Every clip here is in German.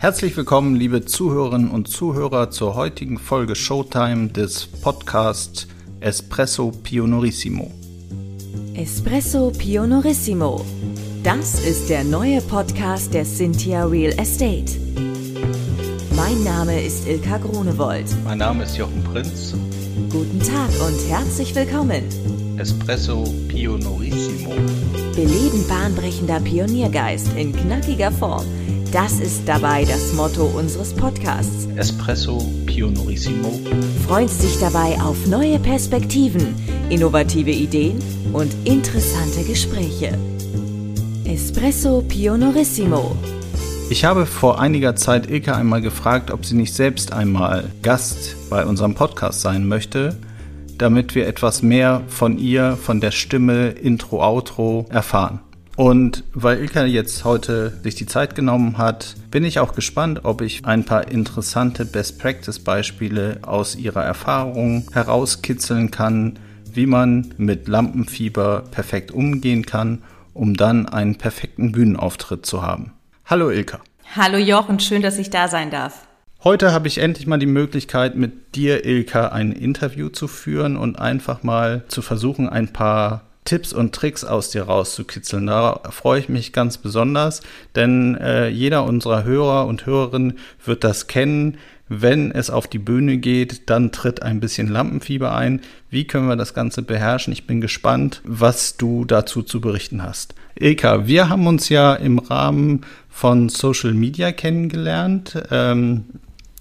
Herzlich willkommen, liebe Zuhörerinnen und Zuhörer, zur heutigen Folge Showtime des Podcasts Espresso Pionorissimo. Espresso Pionorissimo. Das ist der neue Podcast der Cynthia Real Estate. Mein Name ist Ilka Grunewold. Mein Name ist Jochen Prinz. Guten Tag und herzlich willkommen. Espresso Pionorissimo. Beleben bahnbrechender Pioniergeist in knackiger Form. Das ist dabei das Motto unseres Podcasts. Espresso Pionorissimo. Freut sich dabei auf neue Perspektiven, innovative Ideen und interessante Gespräche. Espresso Pionorissimo. Ich habe vor einiger Zeit Ilka einmal gefragt, ob sie nicht selbst einmal Gast bei unserem Podcast sein möchte, damit wir etwas mehr von ihr, von der Stimme, Intro, Outro erfahren. Und weil Ilka jetzt heute sich die Zeit genommen hat, bin ich auch gespannt, ob ich ein paar interessante Best Practice Beispiele aus ihrer Erfahrung herauskitzeln kann, wie man mit Lampenfieber perfekt umgehen kann um dann einen perfekten Bühnenauftritt zu haben. Hallo Ilka. Hallo Jochen, schön, dass ich da sein darf. Heute habe ich endlich mal die Möglichkeit, mit dir, Ilka, ein Interview zu führen und einfach mal zu versuchen, ein paar Tipps und Tricks aus dir rauszukitzeln. Da freue ich mich ganz besonders, denn äh, jeder unserer Hörer und Hörerinnen wird das kennen. Wenn es auf die Bühne geht, dann tritt ein bisschen Lampenfieber ein. Wie können wir das Ganze beherrschen? Ich bin gespannt, was du dazu zu berichten hast. Ilka, wir haben uns ja im Rahmen von Social Media kennengelernt. Ähm,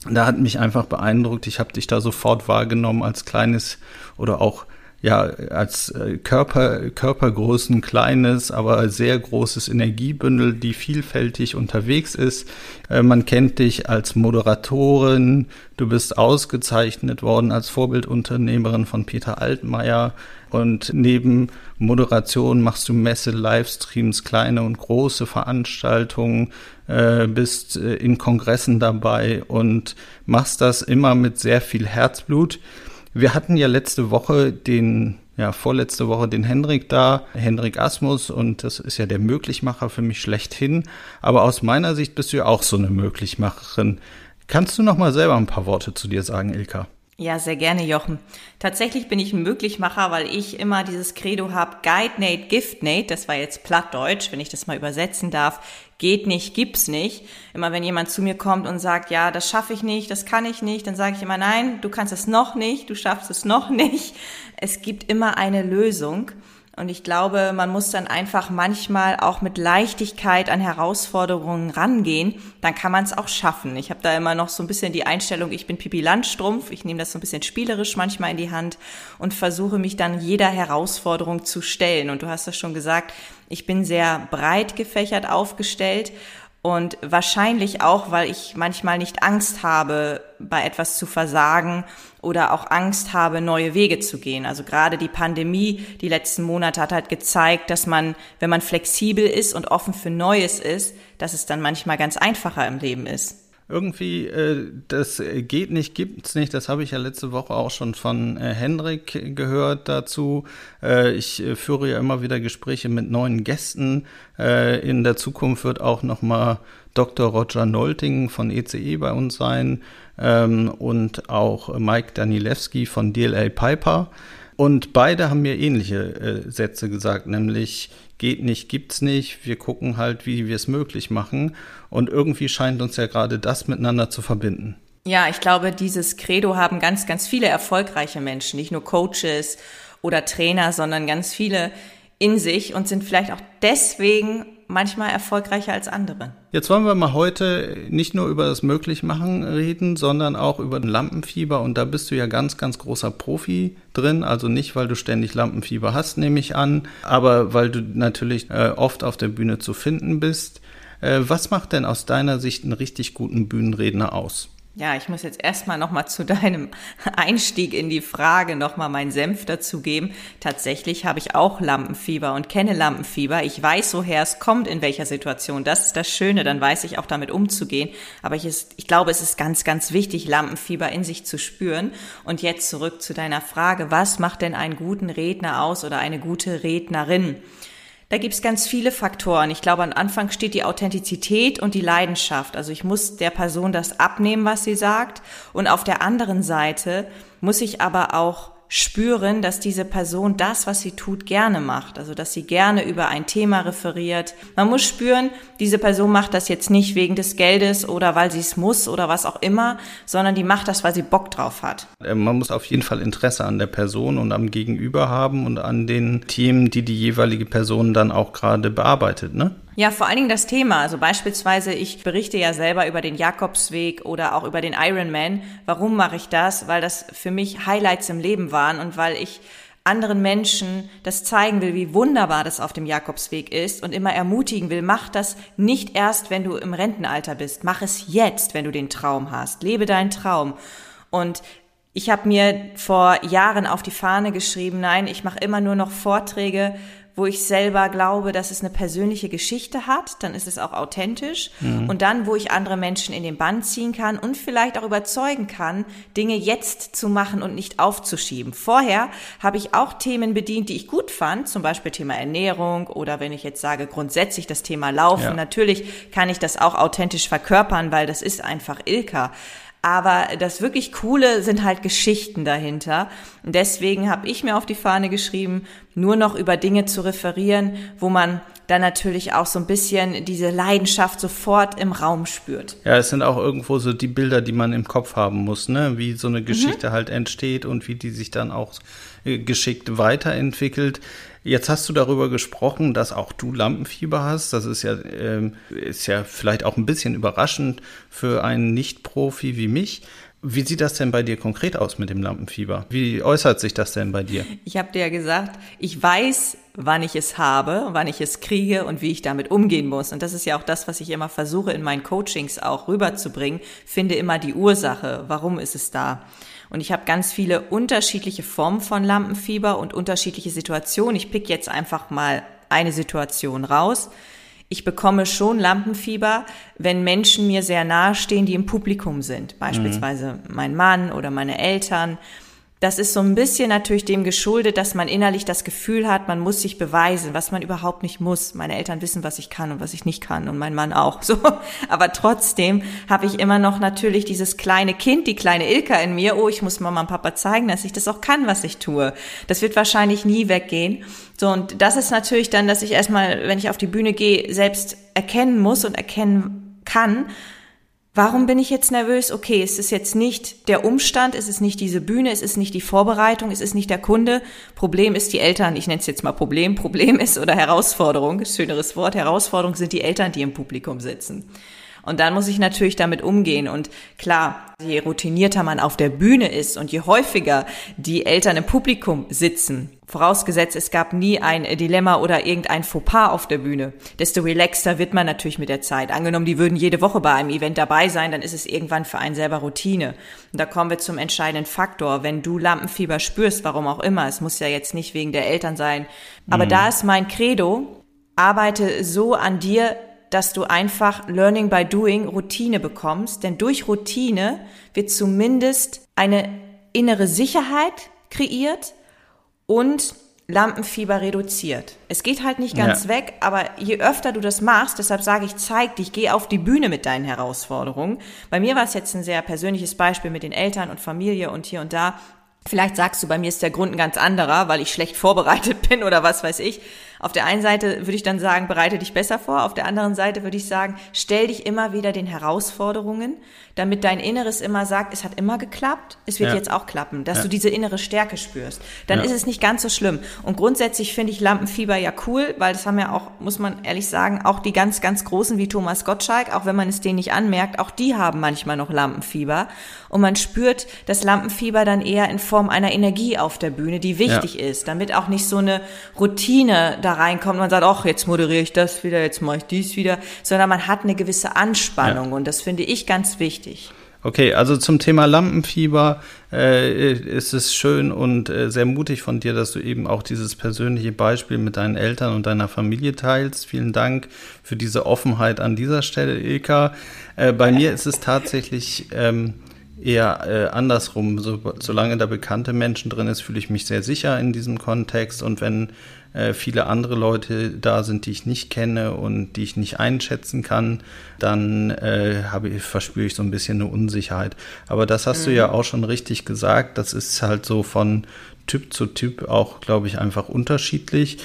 da hat mich einfach beeindruckt. Ich habe dich da sofort wahrgenommen als kleines oder auch ja, als äh, Körper, Körpergrößen kleines, aber sehr großes Energiebündel, die vielfältig unterwegs ist. Äh, man kennt dich als Moderatorin. Du bist ausgezeichnet worden als Vorbildunternehmerin von Peter Altmaier. Und neben Moderation machst du Messe, Livestreams, kleine und große Veranstaltungen, äh, bist in Kongressen dabei und machst das immer mit sehr viel Herzblut. Wir hatten ja letzte Woche den, ja, vorletzte Woche den Hendrik da, Hendrik Asmus, und das ist ja der Möglichmacher für mich schlechthin. Aber aus meiner Sicht bist du ja auch so eine Möglichmacherin. Kannst du noch mal selber ein paar Worte zu dir sagen, Ilka? Ja, sehr gerne, Jochen. Tatsächlich bin ich ein Möglichmacher, weil ich immer dieses Credo habe, Guide Nate, Gift Nate, das war jetzt Plattdeutsch, wenn ich das mal übersetzen darf, geht nicht, gibt's nicht. Immer wenn jemand zu mir kommt und sagt, ja, das schaffe ich nicht, das kann ich nicht, dann sage ich immer, nein, du kannst es noch nicht, du schaffst es noch nicht. Es gibt immer eine Lösung. Und ich glaube, man muss dann einfach manchmal auch mit Leichtigkeit an Herausforderungen rangehen. Dann kann man es auch schaffen. Ich habe da immer noch so ein bisschen die Einstellung, ich bin Pipi Landstrumpf. Ich nehme das so ein bisschen spielerisch manchmal in die Hand und versuche mich dann jeder Herausforderung zu stellen. Und du hast das schon gesagt, ich bin sehr breit gefächert aufgestellt und wahrscheinlich auch, weil ich manchmal nicht Angst habe, bei etwas zu versagen oder auch Angst habe, neue Wege zu gehen. Also gerade die Pandemie, die letzten Monate hat halt gezeigt, dass man, wenn man flexibel ist und offen für Neues ist, dass es dann manchmal ganz einfacher im Leben ist irgendwie, äh, das geht nicht, gibt's nicht. Das habe ich ja letzte Woche auch schon von äh, Henrik gehört dazu. Äh, ich äh, führe ja immer wieder Gespräche mit neuen Gästen. Äh, in der Zukunft wird auch noch mal Dr. Roger Nolting von ECE e bei uns sein ähm, und auch Mike Danilewski von DLL Piper. Und beide haben mir ähnliche äh, Sätze gesagt, nämlich geht nicht, gibt's nicht. Wir gucken halt, wie wir es möglich machen. Und irgendwie scheint uns ja gerade das miteinander zu verbinden. Ja, ich glaube, dieses Credo haben ganz, ganz viele erfolgreiche Menschen, nicht nur Coaches oder Trainer, sondern ganz viele in sich und sind vielleicht auch deswegen manchmal erfolgreicher als andere. Jetzt wollen wir mal heute nicht nur über das Möglichmachen reden, sondern auch über den Lampenfieber. Und da bist du ja ganz, ganz großer Profi drin. Also nicht, weil du ständig Lampenfieber hast, nehme ich an, aber weil du natürlich äh, oft auf der Bühne zu finden bist. Äh, was macht denn aus deiner Sicht einen richtig guten Bühnenredner aus? Ja, ich muss jetzt erstmal nochmal zu deinem Einstieg in die Frage nochmal meinen Senf dazu geben. Tatsächlich habe ich auch Lampenfieber und kenne Lampenfieber. Ich weiß, woher es kommt, in welcher Situation. Das ist das Schöne, dann weiß ich auch damit umzugehen. Aber ich, ist, ich glaube, es ist ganz, ganz wichtig, Lampenfieber in sich zu spüren. Und jetzt zurück zu deiner Frage, was macht denn einen guten Redner aus oder eine gute Rednerin? Da gibt's ganz viele Faktoren. Ich glaube, am Anfang steht die Authentizität und die Leidenschaft. Also ich muss der Person das abnehmen, was sie sagt. Und auf der anderen Seite muss ich aber auch spüren, dass diese Person das, was sie tut, gerne macht. Also, dass sie gerne über ein Thema referiert. Man muss spüren, diese Person macht das jetzt nicht wegen des Geldes oder weil sie es muss oder was auch immer, sondern die macht das, weil sie Bock drauf hat. Äh, man muss auf jeden Fall Interesse an der Person und am Gegenüber haben und an den Themen, die die jeweilige Person dann auch gerade bearbeitet, ne? Ja, vor allen Dingen das Thema. Also beispielsweise, ich berichte ja selber über den Jakobsweg oder auch über den Ironman. Warum mache ich das? Weil das für mich Highlights im Leben waren und weil ich anderen Menschen das zeigen will, wie wunderbar das auf dem Jakobsweg ist und immer ermutigen will, mach das nicht erst, wenn du im Rentenalter bist. Mach es jetzt, wenn du den Traum hast. Lebe deinen Traum. Und ich habe mir vor Jahren auf die Fahne geschrieben, nein, ich mache immer nur noch Vorträge wo ich selber glaube, dass es eine persönliche Geschichte hat, dann ist es auch authentisch. Mhm. Und dann, wo ich andere Menschen in den Bann ziehen kann und vielleicht auch überzeugen kann, Dinge jetzt zu machen und nicht aufzuschieben. Vorher habe ich auch Themen bedient, die ich gut fand, zum Beispiel Thema Ernährung oder wenn ich jetzt sage grundsätzlich das Thema Laufen. Ja. Natürlich kann ich das auch authentisch verkörpern, weil das ist einfach Ilka. Aber das wirklich Coole sind halt Geschichten dahinter. Und deswegen habe ich mir auf die Fahne geschrieben, nur noch über Dinge zu referieren, wo man dann natürlich auch so ein bisschen diese Leidenschaft sofort im Raum spürt. Ja, es sind auch irgendwo so die Bilder, die man im Kopf haben muss, ne? Wie so eine Geschichte mhm. halt entsteht und wie die sich dann auch äh, geschickt weiterentwickelt. Jetzt hast du darüber gesprochen, dass auch du Lampenfieber hast. Das ist ja, ähm, ist ja vielleicht auch ein bisschen überraschend für einen Nicht-Profi wie mich. Wie sieht das denn bei dir konkret aus mit dem Lampenfieber? Wie äußert sich das denn bei dir? Ich habe dir ja gesagt, ich weiß, wann ich es habe, wann ich es kriege und wie ich damit umgehen muss. Und das ist ja auch das, was ich immer versuche in meinen Coachings auch rüberzubringen. Finde immer die Ursache. Warum ist es da? Und ich habe ganz viele unterschiedliche Formen von Lampenfieber und unterschiedliche Situationen. Ich pick jetzt einfach mal eine Situation raus. Ich bekomme schon Lampenfieber, wenn Menschen mir sehr nahe stehen, die im Publikum sind. Beispielsweise mhm. mein Mann oder meine Eltern das ist so ein bisschen natürlich dem geschuldet, dass man innerlich das Gefühl hat, man muss sich beweisen, was man überhaupt nicht muss. Meine Eltern wissen, was ich kann und was ich nicht kann und mein Mann auch. So, aber trotzdem habe ich immer noch natürlich dieses kleine Kind, die kleine Ilka in mir. Oh, ich muss Mama und Papa zeigen, dass ich das auch kann, was ich tue. Das wird wahrscheinlich nie weggehen. So und das ist natürlich dann, dass ich erstmal, wenn ich auf die Bühne gehe, selbst erkennen muss und erkennen kann Warum bin ich jetzt nervös? Okay, es ist jetzt nicht der Umstand, es ist nicht diese Bühne, es ist nicht die Vorbereitung, es ist nicht der Kunde. Problem ist die Eltern. Ich nenne es jetzt mal Problem. Problem ist oder Herausforderung, schöneres Wort. Herausforderung sind die Eltern, die im Publikum sitzen. Und dann muss ich natürlich damit umgehen. Und klar, je routinierter man auf der Bühne ist und je häufiger die Eltern im Publikum sitzen, vorausgesetzt es gab nie ein Dilemma oder irgendein Fauxpas auf der Bühne, desto relaxter wird man natürlich mit der Zeit. Angenommen, die würden jede Woche bei einem Event dabei sein, dann ist es irgendwann für einen selber Routine. Und da kommen wir zum entscheidenden Faktor. Wenn du Lampenfieber spürst, warum auch immer, es muss ja jetzt nicht wegen der Eltern sein, aber mhm. da ist mein Credo, arbeite so an dir, dass du einfach Learning by Doing Routine bekommst, denn durch Routine wird zumindest eine innere Sicherheit kreiert und Lampenfieber reduziert. Es geht halt nicht ganz ja. weg, aber je öfter du das machst, deshalb sage ich, zeig dich, geh auf die Bühne mit deinen Herausforderungen. Bei mir war es jetzt ein sehr persönliches Beispiel mit den Eltern und Familie und hier und da. Vielleicht sagst du, bei mir ist der Grund ein ganz anderer, weil ich schlecht vorbereitet bin oder was weiß ich. Auf der einen Seite würde ich dann sagen, bereite dich besser vor. Auf der anderen Seite würde ich sagen, stell dich immer wieder den Herausforderungen, damit dein Inneres immer sagt, es hat immer geklappt, es wird ja. jetzt auch klappen, dass ja. du diese innere Stärke spürst. Dann ja. ist es nicht ganz so schlimm. Und grundsätzlich finde ich Lampenfieber ja cool, weil das haben ja auch, muss man ehrlich sagen, auch die ganz, ganz Großen wie Thomas Gottschalk, auch wenn man es denen nicht anmerkt, auch die haben manchmal noch Lampenfieber. Und man spürt das Lampenfieber dann eher in Form einer Energie auf der Bühne, die wichtig ist, damit auch nicht so eine Routine da da reinkommt und man sagt, ach, jetzt moderiere ich das wieder, jetzt mache ich dies wieder, sondern man hat eine gewisse Anspannung ja. und das finde ich ganz wichtig. Okay, also zum Thema Lampenfieber äh, ist es schön und äh, sehr mutig von dir, dass du eben auch dieses persönliche Beispiel mit deinen Eltern und deiner Familie teilst. Vielen Dank für diese Offenheit an dieser Stelle, Ilka. Äh, bei mir ist es tatsächlich ähm, eher äh, andersrum. So, solange da bekannte Menschen drin ist, fühle ich mich sehr sicher in diesem Kontext. Und wenn äh, viele andere Leute da sind, die ich nicht kenne und die ich nicht einschätzen kann, dann äh, habe ich, verspüre ich so ein bisschen eine Unsicherheit. Aber das hast mhm. du ja auch schon richtig gesagt. Das ist halt so von Typ zu Typ auch, glaube ich, einfach unterschiedlich.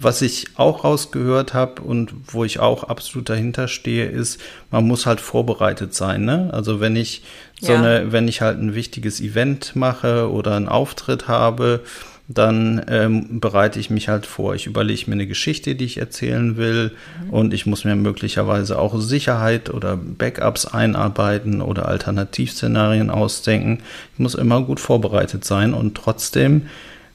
Was ich auch rausgehört habe und wo ich auch absolut dahinter stehe, ist, man muss halt vorbereitet sein. Ne? Also wenn ich ja. eine, wenn ich halt ein wichtiges Event mache oder einen Auftritt habe, dann ähm, bereite ich mich halt vor. Ich überlege mir eine Geschichte, die ich erzählen will mhm. und ich muss mir möglicherweise auch Sicherheit oder Backups einarbeiten oder Alternativszenarien ausdenken. Ich muss immer gut vorbereitet sein und trotzdem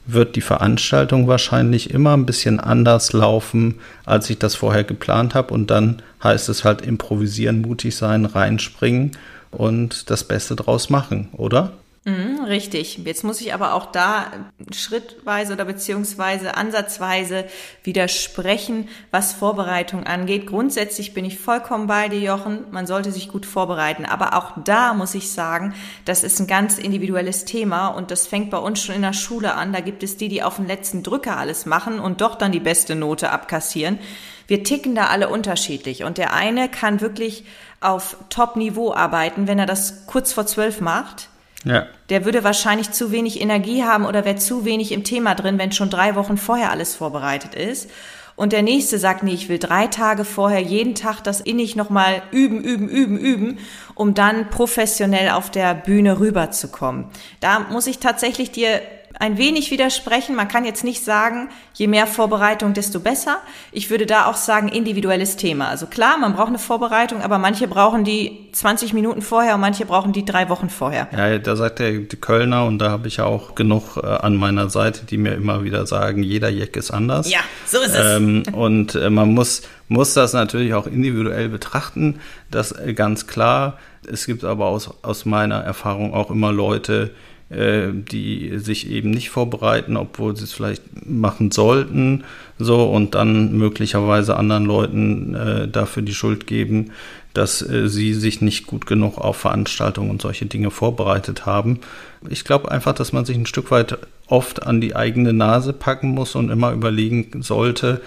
wird die Veranstaltung wahrscheinlich immer ein bisschen anders laufen, als ich das vorher geplant habe und dann heißt es halt improvisieren, mutig sein, reinspringen und das Beste draus machen, oder? Mhm, richtig. Jetzt muss ich aber auch da schrittweise oder beziehungsweise ansatzweise widersprechen, was Vorbereitung angeht. Grundsätzlich bin ich vollkommen bei dir, Jochen. Man sollte sich gut vorbereiten. Aber auch da muss ich sagen, das ist ein ganz individuelles Thema und das fängt bei uns schon in der Schule an. Da gibt es die, die auf den letzten Drücker alles machen und doch dann die beste Note abkassieren. Wir ticken da alle unterschiedlich und der eine kann wirklich auf Top-Niveau arbeiten, wenn er das kurz vor zwölf macht ja. Der würde wahrscheinlich zu wenig Energie haben oder wäre zu wenig im Thema drin, wenn schon drei Wochen vorher alles vorbereitet ist. Und der nächste sagt, nee, ich will drei Tage vorher jeden Tag das innig nochmal üben, üben, üben, üben, um dann professionell auf der Bühne rüberzukommen. Da muss ich tatsächlich dir ein wenig widersprechen. Man kann jetzt nicht sagen, je mehr Vorbereitung, desto besser. Ich würde da auch sagen, individuelles Thema. Also klar, man braucht eine Vorbereitung, aber manche brauchen die 20 Minuten vorher und manche brauchen die drei Wochen vorher. Ja, da sagt der die Kölner und da habe ich ja auch genug äh, an meiner Seite, die mir immer wieder sagen, jeder Jack ist anders. Ja, so ist es. Ähm, und äh, man muss, muss das natürlich auch individuell betrachten. Das äh, ganz klar. Es gibt aber aus, aus meiner Erfahrung auch immer Leute, die sich eben nicht vorbereiten, obwohl sie es vielleicht machen sollten, so und dann möglicherweise anderen Leuten äh, dafür die Schuld geben, dass äh, sie sich nicht gut genug auf Veranstaltungen und solche Dinge vorbereitet haben. Ich glaube einfach, dass man sich ein Stück weit oft an die eigene Nase packen muss und immer überlegen sollte,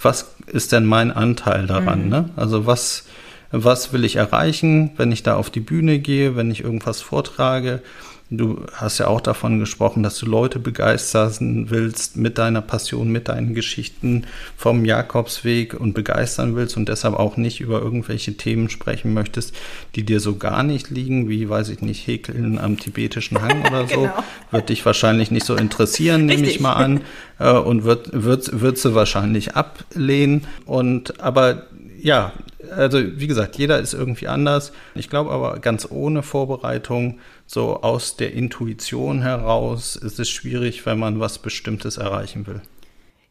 was ist denn mein Anteil daran? Mhm. Ne? Also was, was will ich erreichen, wenn ich da auf die Bühne gehe, wenn ich irgendwas vortrage? Du hast ja auch davon gesprochen, dass du Leute begeistern willst mit deiner Passion, mit deinen Geschichten vom Jakobsweg und begeistern willst und deshalb auch nicht über irgendwelche Themen sprechen möchtest, die dir so gar nicht liegen, wie, weiß ich nicht, Häkeln am tibetischen Hang oder so. genau. Wird dich wahrscheinlich nicht so interessieren, nehme ich mal an. Äh, und wird, wird, wird sie wahrscheinlich ablehnen. Und aber ja, also wie gesagt, jeder ist irgendwie anders. Ich glaube aber ganz ohne Vorbereitung, so aus der Intuition heraus, ist es schwierig, wenn man was Bestimmtes erreichen will.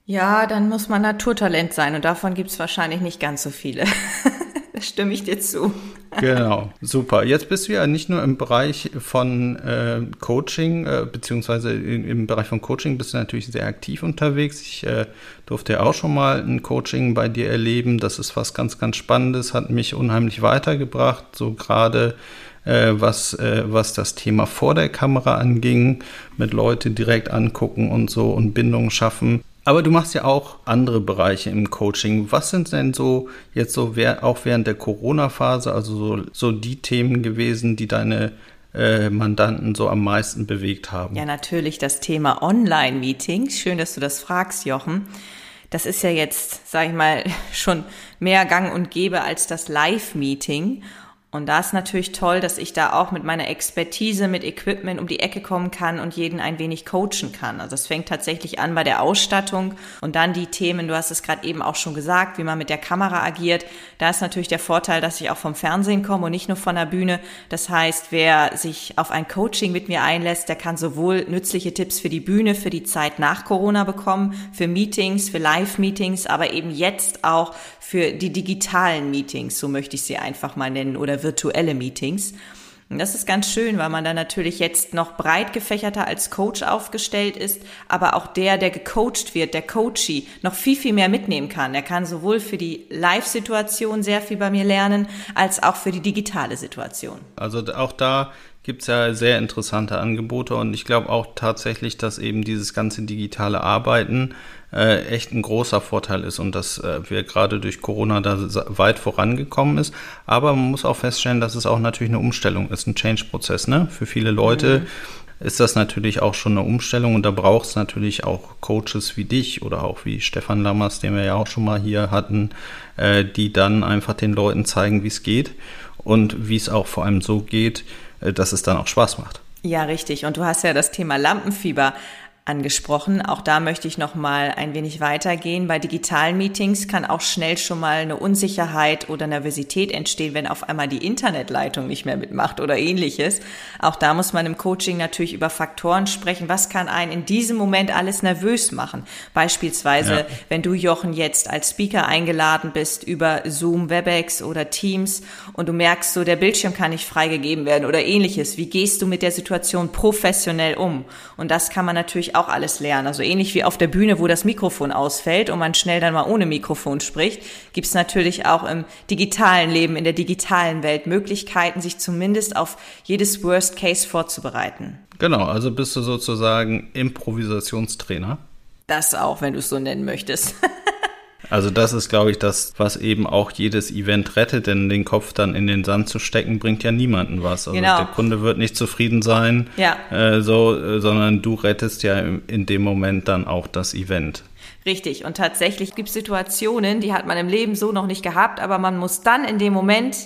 Ja, dann muss man Naturtalent sein und davon gibt es wahrscheinlich nicht ganz so viele. da stimme ich dir zu. Genau, super. Jetzt bist du ja nicht nur im Bereich von äh, Coaching, äh, beziehungsweise im, im, Bereich von Coaching bist du natürlich sehr aktiv unterwegs. Ich äh, durfte ja auch schon mal ein Coaching bei dir erleben. Das ist was ganz, ganz Spannendes, hat mich unheimlich weitergebracht, so gerade äh, was, äh, was das Thema vor der Kamera anging, mit Leute direkt angucken und so und Bindungen schaffen. Aber du machst ja auch andere Bereiche im Coaching. Was sind denn so jetzt so auch während der Corona-Phase, also so, so die Themen gewesen, die deine äh, Mandanten so am meisten bewegt haben? Ja, natürlich das Thema Online-Meetings. Schön, dass du das fragst, Jochen. Das ist ja jetzt, sag ich mal, schon mehr Gang und Gäbe als das Live-Meeting. Und da ist natürlich toll, dass ich da auch mit meiner Expertise, mit Equipment um die Ecke kommen kann und jeden ein wenig coachen kann. Also es fängt tatsächlich an bei der Ausstattung und dann die Themen, du hast es gerade eben auch schon gesagt, wie man mit der Kamera agiert. Da ist natürlich der Vorteil, dass ich auch vom Fernsehen komme und nicht nur von der Bühne. Das heißt, wer sich auf ein Coaching mit mir einlässt, der kann sowohl nützliche Tipps für die Bühne, für die Zeit nach Corona bekommen, für Meetings, für Live-Meetings, aber eben jetzt auch für die digitalen Meetings, so möchte ich sie einfach mal nennen, oder virtuelle Meetings. Und das ist ganz schön, weil man dann natürlich jetzt noch breit gefächerter als Coach aufgestellt ist, aber auch der, der gecoacht wird, der Coachee, noch viel, viel mehr mitnehmen kann. Er kann sowohl für die Live-Situation sehr viel bei mir lernen, als auch für die digitale Situation. Also auch da gibt es ja sehr interessante Angebote und ich glaube auch tatsächlich, dass eben dieses ganze digitale Arbeiten äh, echt ein großer Vorteil ist und dass äh, wir gerade durch Corona da weit vorangekommen ist. Aber man muss auch feststellen, dass es auch natürlich eine Umstellung ist, ein Change-Prozess. Ne? Für viele Leute mhm. ist das natürlich auch schon eine Umstellung und da braucht es natürlich auch Coaches wie dich oder auch wie Stefan Lammers, den wir ja auch schon mal hier hatten, äh, die dann einfach den Leuten zeigen, wie es geht und wie es auch vor allem so geht, äh, dass es dann auch Spaß macht. Ja, richtig. Und du hast ja das Thema Lampenfieber angesprochen. Auch da möchte ich noch mal ein wenig weitergehen. Bei digitalen Meetings kann auch schnell schon mal eine Unsicherheit oder Nervosität entstehen, wenn auf einmal die Internetleitung nicht mehr mitmacht oder ähnliches. Auch da muss man im Coaching natürlich über Faktoren sprechen. Was kann einen in diesem Moment alles nervös machen? Beispielsweise, ja. wenn du Jochen jetzt als Speaker eingeladen bist über Zoom, Webex oder Teams und du merkst so, der Bildschirm kann nicht freigegeben werden oder ähnliches. Wie gehst du mit der Situation professionell um? Und das kann man natürlich auch alles lernen. Also ähnlich wie auf der Bühne, wo das Mikrofon ausfällt und man schnell dann mal ohne Mikrofon spricht, gibt es natürlich auch im digitalen Leben, in der digitalen Welt Möglichkeiten, sich zumindest auf jedes Worst Case vorzubereiten. Genau, also bist du sozusagen Improvisationstrainer. Das auch, wenn du es so nennen möchtest. Also das ist, glaube ich, das, was eben auch jedes Event rettet, denn den Kopf dann in den Sand zu stecken, bringt ja niemanden was. Also genau. der Kunde wird nicht zufrieden sein, ja. äh, so, äh, sondern du rettest ja in dem Moment dann auch das Event. Richtig. Und tatsächlich gibt es Situationen, die hat man im Leben so noch nicht gehabt, aber man muss dann in dem Moment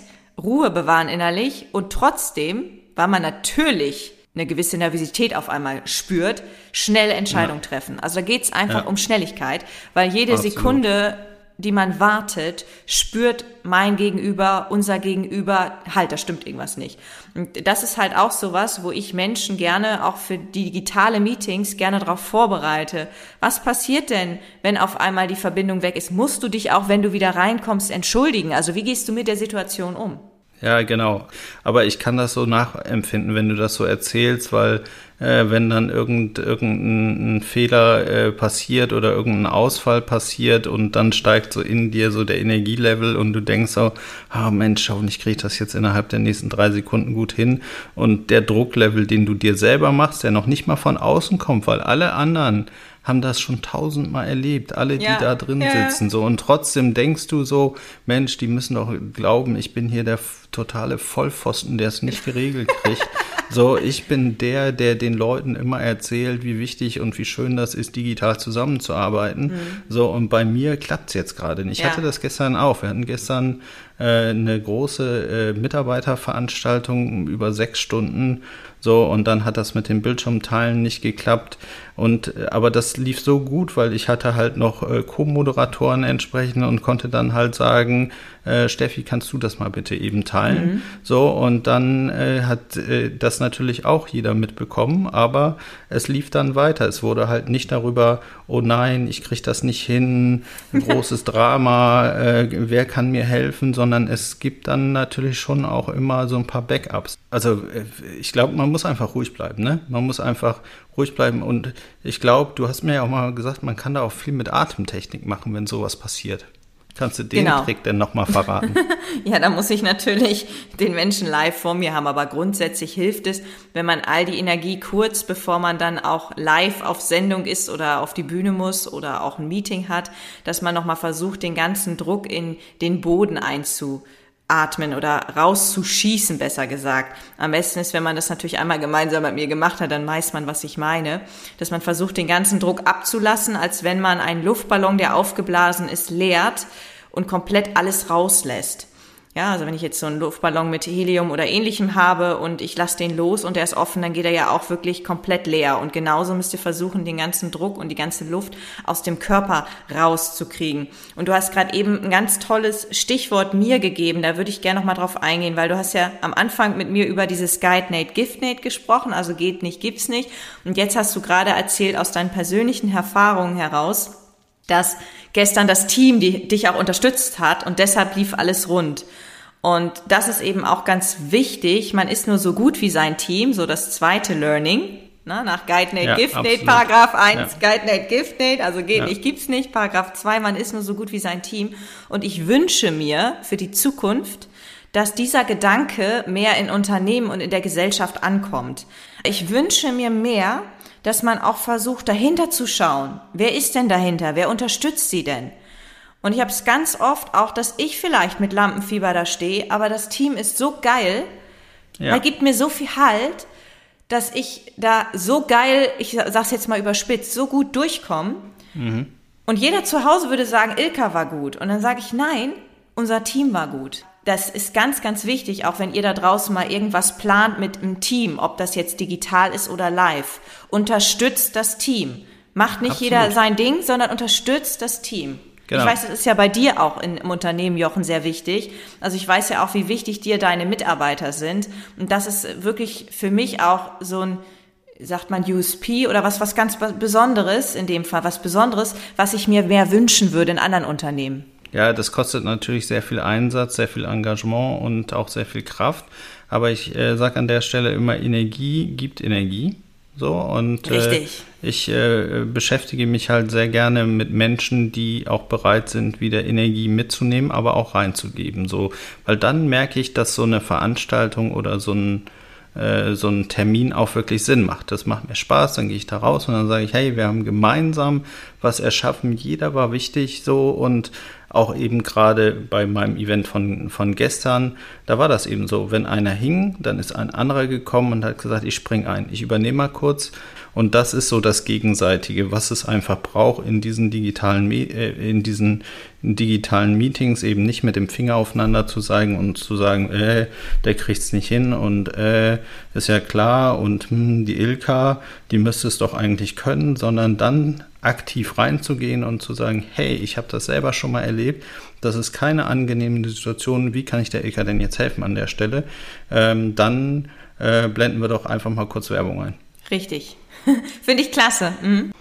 Ruhe bewahren innerlich und trotzdem, weil man natürlich eine gewisse Nervosität auf einmal spürt, schnell Entscheidungen ja. treffen. Also da geht es einfach ja. um Schnelligkeit, weil jede Absolut. Sekunde, die man wartet, spürt mein Gegenüber, unser Gegenüber, halt, da stimmt irgendwas nicht. Und das ist halt auch sowas, wo ich Menschen gerne auch für digitale Meetings gerne darauf vorbereite. Was passiert denn, wenn auf einmal die Verbindung weg ist? Musst du dich auch, wenn du wieder reinkommst, entschuldigen? Also wie gehst du mit der Situation um? Ja, genau. Aber ich kann das so nachempfinden, wenn du das so erzählst, weil äh, wenn dann irgend, irgendein Fehler äh, passiert oder irgendein Ausfall passiert und dann steigt so in dir so der Energielevel und du denkst so, ah oh Mensch, hoffentlich kriege ich das jetzt innerhalb der nächsten drei Sekunden gut hin. Und der Drucklevel, den du dir selber machst, der noch nicht mal von außen kommt, weil alle anderen haben das schon tausendmal erlebt, alle, ja, die da drin ja. sitzen, so. Und trotzdem denkst du so, Mensch, die müssen doch glauben, ich bin hier der totale Vollpfosten, der es nicht geregelt kriegt. so, ich bin der, der den Leuten immer erzählt, wie wichtig und wie schön das ist, digital zusammenzuarbeiten. Mhm. So, und bei mir klappt es jetzt gerade nicht. Ich ja. hatte das gestern auch. Wir hatten gestern äh, eine große äh, Mitarbeiterveranstaltung über sechs Stunden so, und dann hat das mit den Bildschirmteilen nicht geklappt. Und, äh, aber das lief so gut, weil ich hatte halt noch äh, Co-Moderatoren entsprechend und konnte dann halt sagen, äh, Steffi, kannst du das mal bitte eben teilen? Mhm. So, und dann äh, hat äh, das natürlich auch jeder mitbekommen, aber es lief dann weiter. Es wurde halt nicht darüber, oh nein, ich kriege das nicht hin, ein großes Drama, wer kann mir helfen, sondern es gibt dann natürlich schon auch immer so ein paar Backups. Also äh, ich glaube, man muss einfach ruhig bleiben, ne? Man muss einfach ruhig bleiben und ich glaube, du hast mir ja auch mal gesagt, man kann da auch viel mit Atemtechnik machen, wenn sowas passiert. Kannst du den genau. Trick denn nochmal verraten? ja, da muss ich natürlich den Menschen live vor mir haben, aber grundsätzlich hilft es, wenn man all die Energie kurz, bevor man dann auch live auf Sendung ist oder auf die Bühne muss oder auch ein Meeting hat, dass man nochmal versucht, den ganzen Druck in den Boden einzu atmen oder rauszuschießen, besser gesagt. Am besten ist, wenn man das natürlich einmal gemeinsam mit mir gemacht hat, dann weiß man, was ich meine. Dass man versucht, den ganzen Druck abzulassen, als wenn man einen Luftballon, der aufgeblasen ist, leert und komplett alles rauslässt. Ja, also wenn ich jetzt so einen Luftballon mit Helium oder ähnlichem habe und ich lasse den los und der ist offen, dann geht er ja auch wirklich komplett leer. Und genauso müsst ihr versuchen, den ganzen Druck und die ganze Luft aus dem Körper rauszukriegen. Und du hast gerade eben ein ganz tolles Stichwort mir gegeben, da würde ich gerne nochmal drauf eingehen, weil du hast ja am Anfang mit mir über dieses Guide Nate Gift Nate gesprochen, also geht nicht, gibt's nicht. Und jetzt hast du gerade erzählt aus deinen persönlichen Erfahrungen heraus, dass gestern das Team die, dich auch unterstützt hat und deshalb lief alles rund. Und das ist eben auch ganz wichtig. Man ist nur so gut wie sein Team, so das zweite Learning. Ne, nach Guide Nate, ja, Gift Nate, Paragraph 1, ja. Guide Nate, Gift Nate, also geht ja. nicht, gibt's nicht. Paragraph 2, man ist nur so gut wie sein Team. Und ich wünsche mir für die Zukunft, dass dieser Gedanke mehr in Unternehmen und in der Gesellschaft ankommt. Ich wünsche mir mehr, dass man auch versucht, dahinter zu schauen. Wer ist denn dahinter? Wer unterstützt sie denn? Und ich habe es ganz oft auch, dass ich vielleicht mit Lampenfieber da stehe, aber das Team ist so geil, ja. er gibt mir so viel Halt, dass ich da so geil, ich sag's jetzt mal überspitzt, so gut durchkomme. Mhm. Und jeder zu Hause würde sagen, Ilka war gut. Und dann sage ich, nein, unser Team war gut. Das ist ganz, ganz wichtig, auch wenn ihr da draußen mal irgendwas plant mit einem Team, ob das jetzt digital ist oder live. Unterstützt das Team. Macht nicht Absolut. jeder sein Ding, sondern unterstützt das Team. Genau. Ich weiß, das ist ja bei dir auch in, im Unternehmen, Jochen, sehr wichtig. Also ich weiß ja auch, wie wichtig dir deine Mitarbeiter sind. Und das ist wirklich für mich auch so ein, sagt man USP oder was, was ganz Besonderes in dem Fall, was Besonderes, was ich mir mehr wünschen würde in anderen Unternehmen. Ja, das kostet natürlich sehr viel Einsatz, sehr viel Engagement und auch sehr viel Kraft. Aber ich äh, sage an der Stelle immer, Energie gibt Energie. So und äh, ich äh, beschäftige mich halt sehr gerne mit Menschen, die auch bereit sind, wieder Energie mitzunehmen, aber auch reinzugeben. So, weil dann merke ich, dass so eine Veranstaltung oder so ein äh, so ein Termin auch wirklich Sinn macht. Das macht mir Spaß, dann gehe ich da raus und dann sage ich, hey, wir haben gemeinsam was erschaffen, jeder war wichtig so. Und auch eben gerade bei meinem Event von, von gestern, da war das eben so, wenn einer hing, dann ist ein anderer gekommen und hat gesagt, ich spring ein, ich übernehme mal kurz. Und das ist so das Gegenseitige, was es einfach braucht in diesen digitalen, äh, in diesen digitalen Meetings, eben nicht mit dem Finger aufeinander zu zeigen und zu sagen, äh, der kriegt's nicht hin und äh, ist ja klar und hm, die Ilka, die müsste es doch eigentlich können, sondern dann aktiv reinzugehen und zu sagen, hey, ich habe das selber schon mal erlebt, das ist keine angenehme Situation, wie kann ich der Ilka denn jetzt helfen an der Stelle? Ähm, dann äh, blenden wir doch einfach mal kurz Werbung ein. Richtig. Finde ich klasse. Mhm.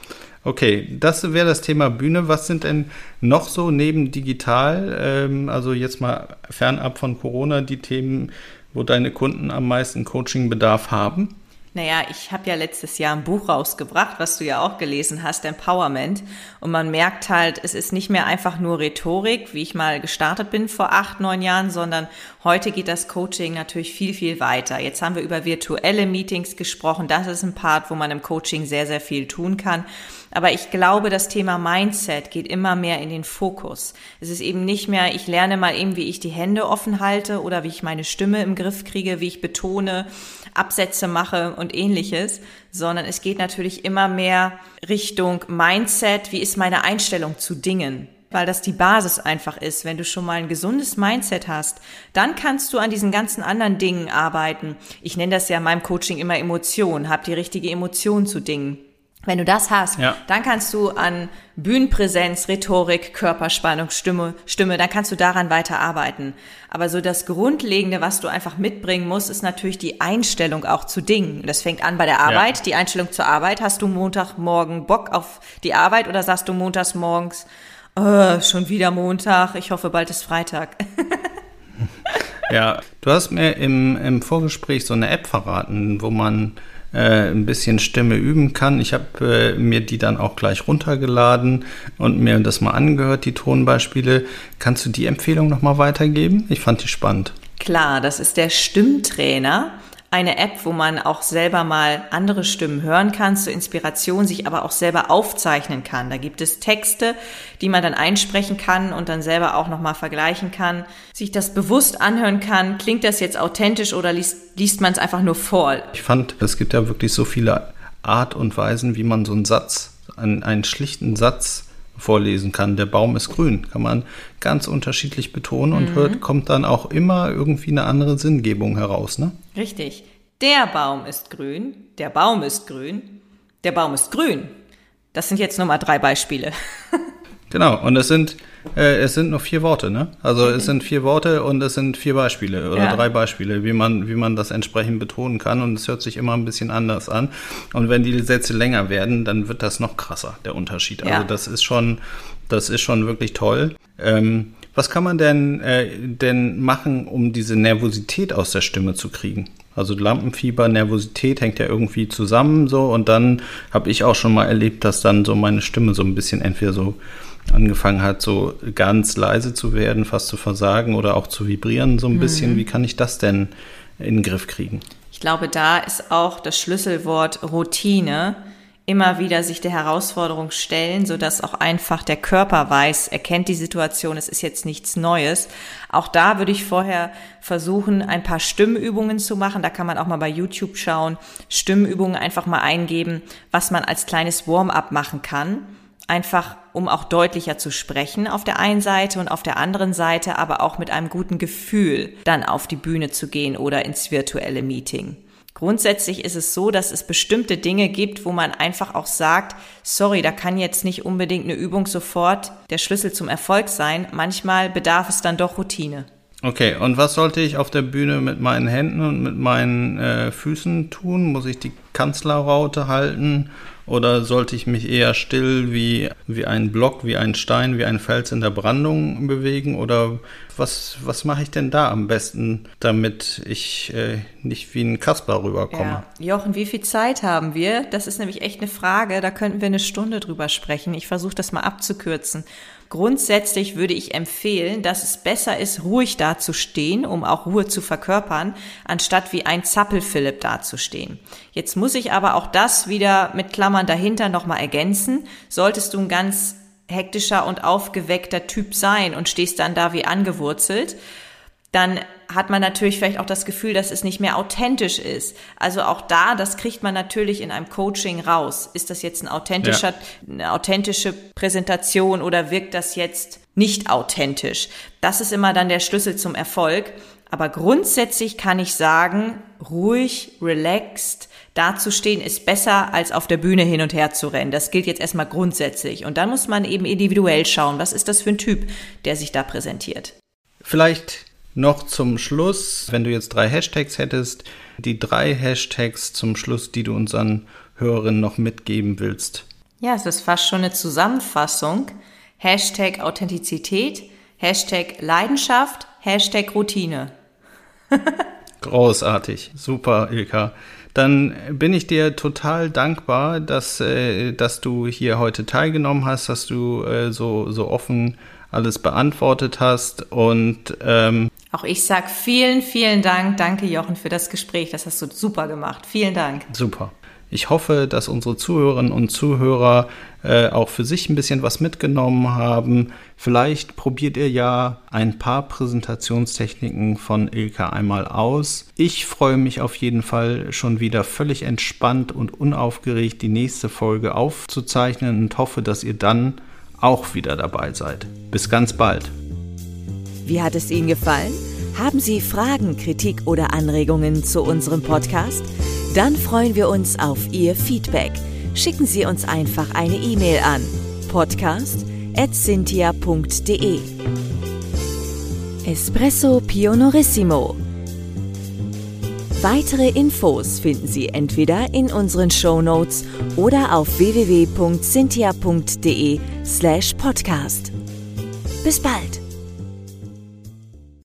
Okay, das wäre das Thema Bühne. Was sind denn noch so neben digital, ähm, also jetzt mal fernab von Corona, die Themen, wo deine Kunden am meisten Coachingbedarf haben? Naja, ich habe ja letztes Jahr ein Buch rausgebracht, was du ja auch gelesen hast, Empowerment. Und man merkt halt, es ist nicht mehr einfach nur Rhetorik, wie ich mal gestartet bin vor acht, neun Jahren, sondern heute geht das Coaching natürlich viel, viel weiter. Jetzt haben wir über virtuelle Meetings gesprochen. Das ist ein Part, wo man im Coaching sehr, sehr viel tun kann. Aber ich glaube, das Thema Mindset geht immer mehr in den Fokus. Es ist eben nicht mehr, ich lerne mal eben, wie ich die Hände offen halte oder wie ich meine Stimme im Griff kriege, wie ich betone, Absätze mache und ähnliches, sondern es geht natürlich immer mehr Richtung Mindset. Wie ist meine Einstellung zu Dingen? Weil das die Basis einfach ist. Wenn du schon mal ein gesundes Mindset hast, dann kannst du an diesen ganzen anderen Dingen arbeiten. Ich nenne das ja in meinem Coaching immer Emotion, hab die richtige Emotion zu Dingen. Wenn du das hast, ja. dann kannst du an Bühnenpräsenz, Rhetorik, Körperspannung, Stimme, Stimme, dann kannst du daran weiter arbeiten. Aber so das Grundlegende, was du einfach mitbringen musst, ist natürlich die Einstellung auch zu Dingen. Das fängt an bei der Arbeit, ja. die Einstellung zur Arbeit. Hast du Montagmorgen Bock auf die Arbeit oder sagst du montags morgens, oh, schon wieder Montag, ich hoffe, bald ist Freitag. ja, du hast mir im, im Vorgespräch so eine App verraten, wo man äh, ein bisschen Stimme üben kann. Ich habe äh, mir die dann auch gleich runtergeladen und mir das mal angehört, die Tonbeispiele. Kannst du die Empfehlung nochmal weitergeben? Ich fand die spannend. Klar, das ist der Stimmtrainer eine App, wo man auch selber mal andere Stimmen hören kann zur Inspiration, sich aber auch selber aufzeichnen kann. Da gibt es Texte, die man dann einsprechen kann und dann selber auch nochmal vergleichen kann, sich das bewusst anhören kann. Klingt das jetzt authentisch oder liest, liest man es einfach nur vor? Ich fand, es gibt ja wirklich so viele Art und Weisen, wie man so einen Satz, einen, einen schlichten Satz vorlesen kann. Der Baum ist grün, kann man ganz unterschiedlich betonen und mhm. hört, kommt dann auch immer irgendwie eine andere Sinngebung heraus, ne? Richtig. Der Baum ist grün, der Baum ist grün, der Baum ist grün. Das sind jetzt nur mal drei Beispiele. genau, und es sind, äh, es sind nur vier Worte, ne? Also es sind vier Worte und es sind vier Beispiele oder ja. drei Beispiele, wie man, wie man das entsprechend betonen kann. Und es hört sich immer ein bisschen anders an. Und wenn die Sätze länger werden, dann wird das noch krasser, der Unterschied. Also ja. das ist schon, das ist schon wirklich toll. Ähm, was kann man denn, äh, denn machen, um diese Nervosität aus der Stimme zu kriegen? Also Lampenfieber, Nervosität hängt ja irgendwie zusammen so und dann habe ich auch schon mal erlebt, dass dann so meine Stimme so ein bisschen entweder so angefangen hat, so ganz leise zu werden, fast zu versagen oder auch zu vibrieren so ein mhm. bisschen. Wie kann ich das denn in den Griff kriegen? Ich glaube, da ist auch das Schlüsselwort Routine immer wieder sich der Herausforderung stellen, so dass auch einfach der Körper weiß, erkennt die Situation, es ist jetzt nichts Neues. Auch da würde ich vorher versuchen, ein paar Stimmübungen zu machen. Da kann man auch mal bei YouTube schauen, Stimmübungen einfach mal eingeben, was man als kleines Warm-up machen kann. Einfach, um auch deutlicher zu sprechen auf der einen Seite und auf der anderen Seite, aber auch mit einem guten Gefühl dann auf die Bühne zu gehen oder ins virtuelle Meeting. Grundsätzlich ist es so, dass es bestimmte Dinge gibt, wo man einfach auch sagt, sorry, da kann jetzt nicht unbedingt eine Übung sofort der Schlüssel zum Erfolg sein. Manchmal bedarf es dann doch Routine. Okay, und was sollte ich auf der Bühne mit meinen Händen und mit meinen äh, Füßen tun? Muss ich die Kanzlerraute halten oder sollte ich mich eher still wie, wie ein Block, wie ein Stein, wie ein Fels in der Brandung bewegen? Oder was, was mache ich denn da am besten, damit ich äh, nicht wie ein Kasper rüberkomme? Ja. Jochen, wie viel Zeit haben wir? Das ist nämlich echt eine Frage. Da könnten wir eine Stunde drüber sprechen. Ich versuche das mal abzukürzen. Grundsätzlich würde ich empfehlen, dass es besser ist, ruhig dazustehen, um auch Ruhe zu verkörpern, anstatt wie ein Zappelphilipp dazustehen. Jetzt muss ich aber auch das wieder mit Klammern dahinter nochmal ergänzen. Solltest du ein ganz hektischer und aufgeweckter Typ sein und stehst dann da wie angewurzelt, dann hat man natürlich vielleicht auch das Gefühl, dass es nicht mehr authentisch ist. Also auch da, das kriegt man natürlich in einem Coaching raus. Ist das jetzt ein authentischer, ja. eine authentische Präsentation oder wirkt das jetzt nicht authentisch? Das ist immer dann der Schlüssel zum Erfolg. Aber grundsätzlich kann ich sagen, ruhig, relaxed, dazustehen ist besser, als auf der Bühne hin und her zu rennen. Das gilt jetzt erstmal grundsätzlich. Und dann muss man eben individuell schauen, was ist das für ein Typ, der sich da präsentiert. Vielleicht noch zum Schluss, wenn du jetzt drei Hashtags hättest, die drei Hashtags zum Schluss, die du unseren Hörerinnen noch mitgeben willst. Ja, es ist fast schon eine Zusammenfassung. Hashtag Authentizität, Hashtag Leidenschaft, Hashtag Routine. Großartig. Super, Ilka. Dann bin ich dir total dankbar, dass, äh, dass du hier heute teilgenommen hast, dass du äh, so, so offen alles beantwortet hast und ähm, auch ich sage vielen, vielen Dank. Danke, Jochen, für das Gespräch. Das hast du super gemacht. Vielen Dank. Super. Ich hoffe, dass unsere Zuhörerinnen und Zuhörer äh, auch für sich ein bisschen was mitgenommen haben. Vielleicht probiert ihr ja ein paar Präsentationstechniken von Ilka einmal aus. Ich freue mich auf jeden Fall schon wieder völlig entspannt und unaufgeregt die nächste Folge aufzuzeichnen und hoffe, dass ihr dann auch wieder dabei seid. Bis ganz bald. Wie hat es Ihnen gefallen? Haben Sie Fragen, Kritik oder Anregungen zu unserem Podcast? Dann freuen wir uns auf Ihr Feedback. Schicken Sie uns einfach eine E-Mail an podcast.cynthia.de Espresso Pionorissimo Weitere Infos finden Sie entweder in unseren Show Notes oder auf www.cynthia.de slash podcast. Bis bald!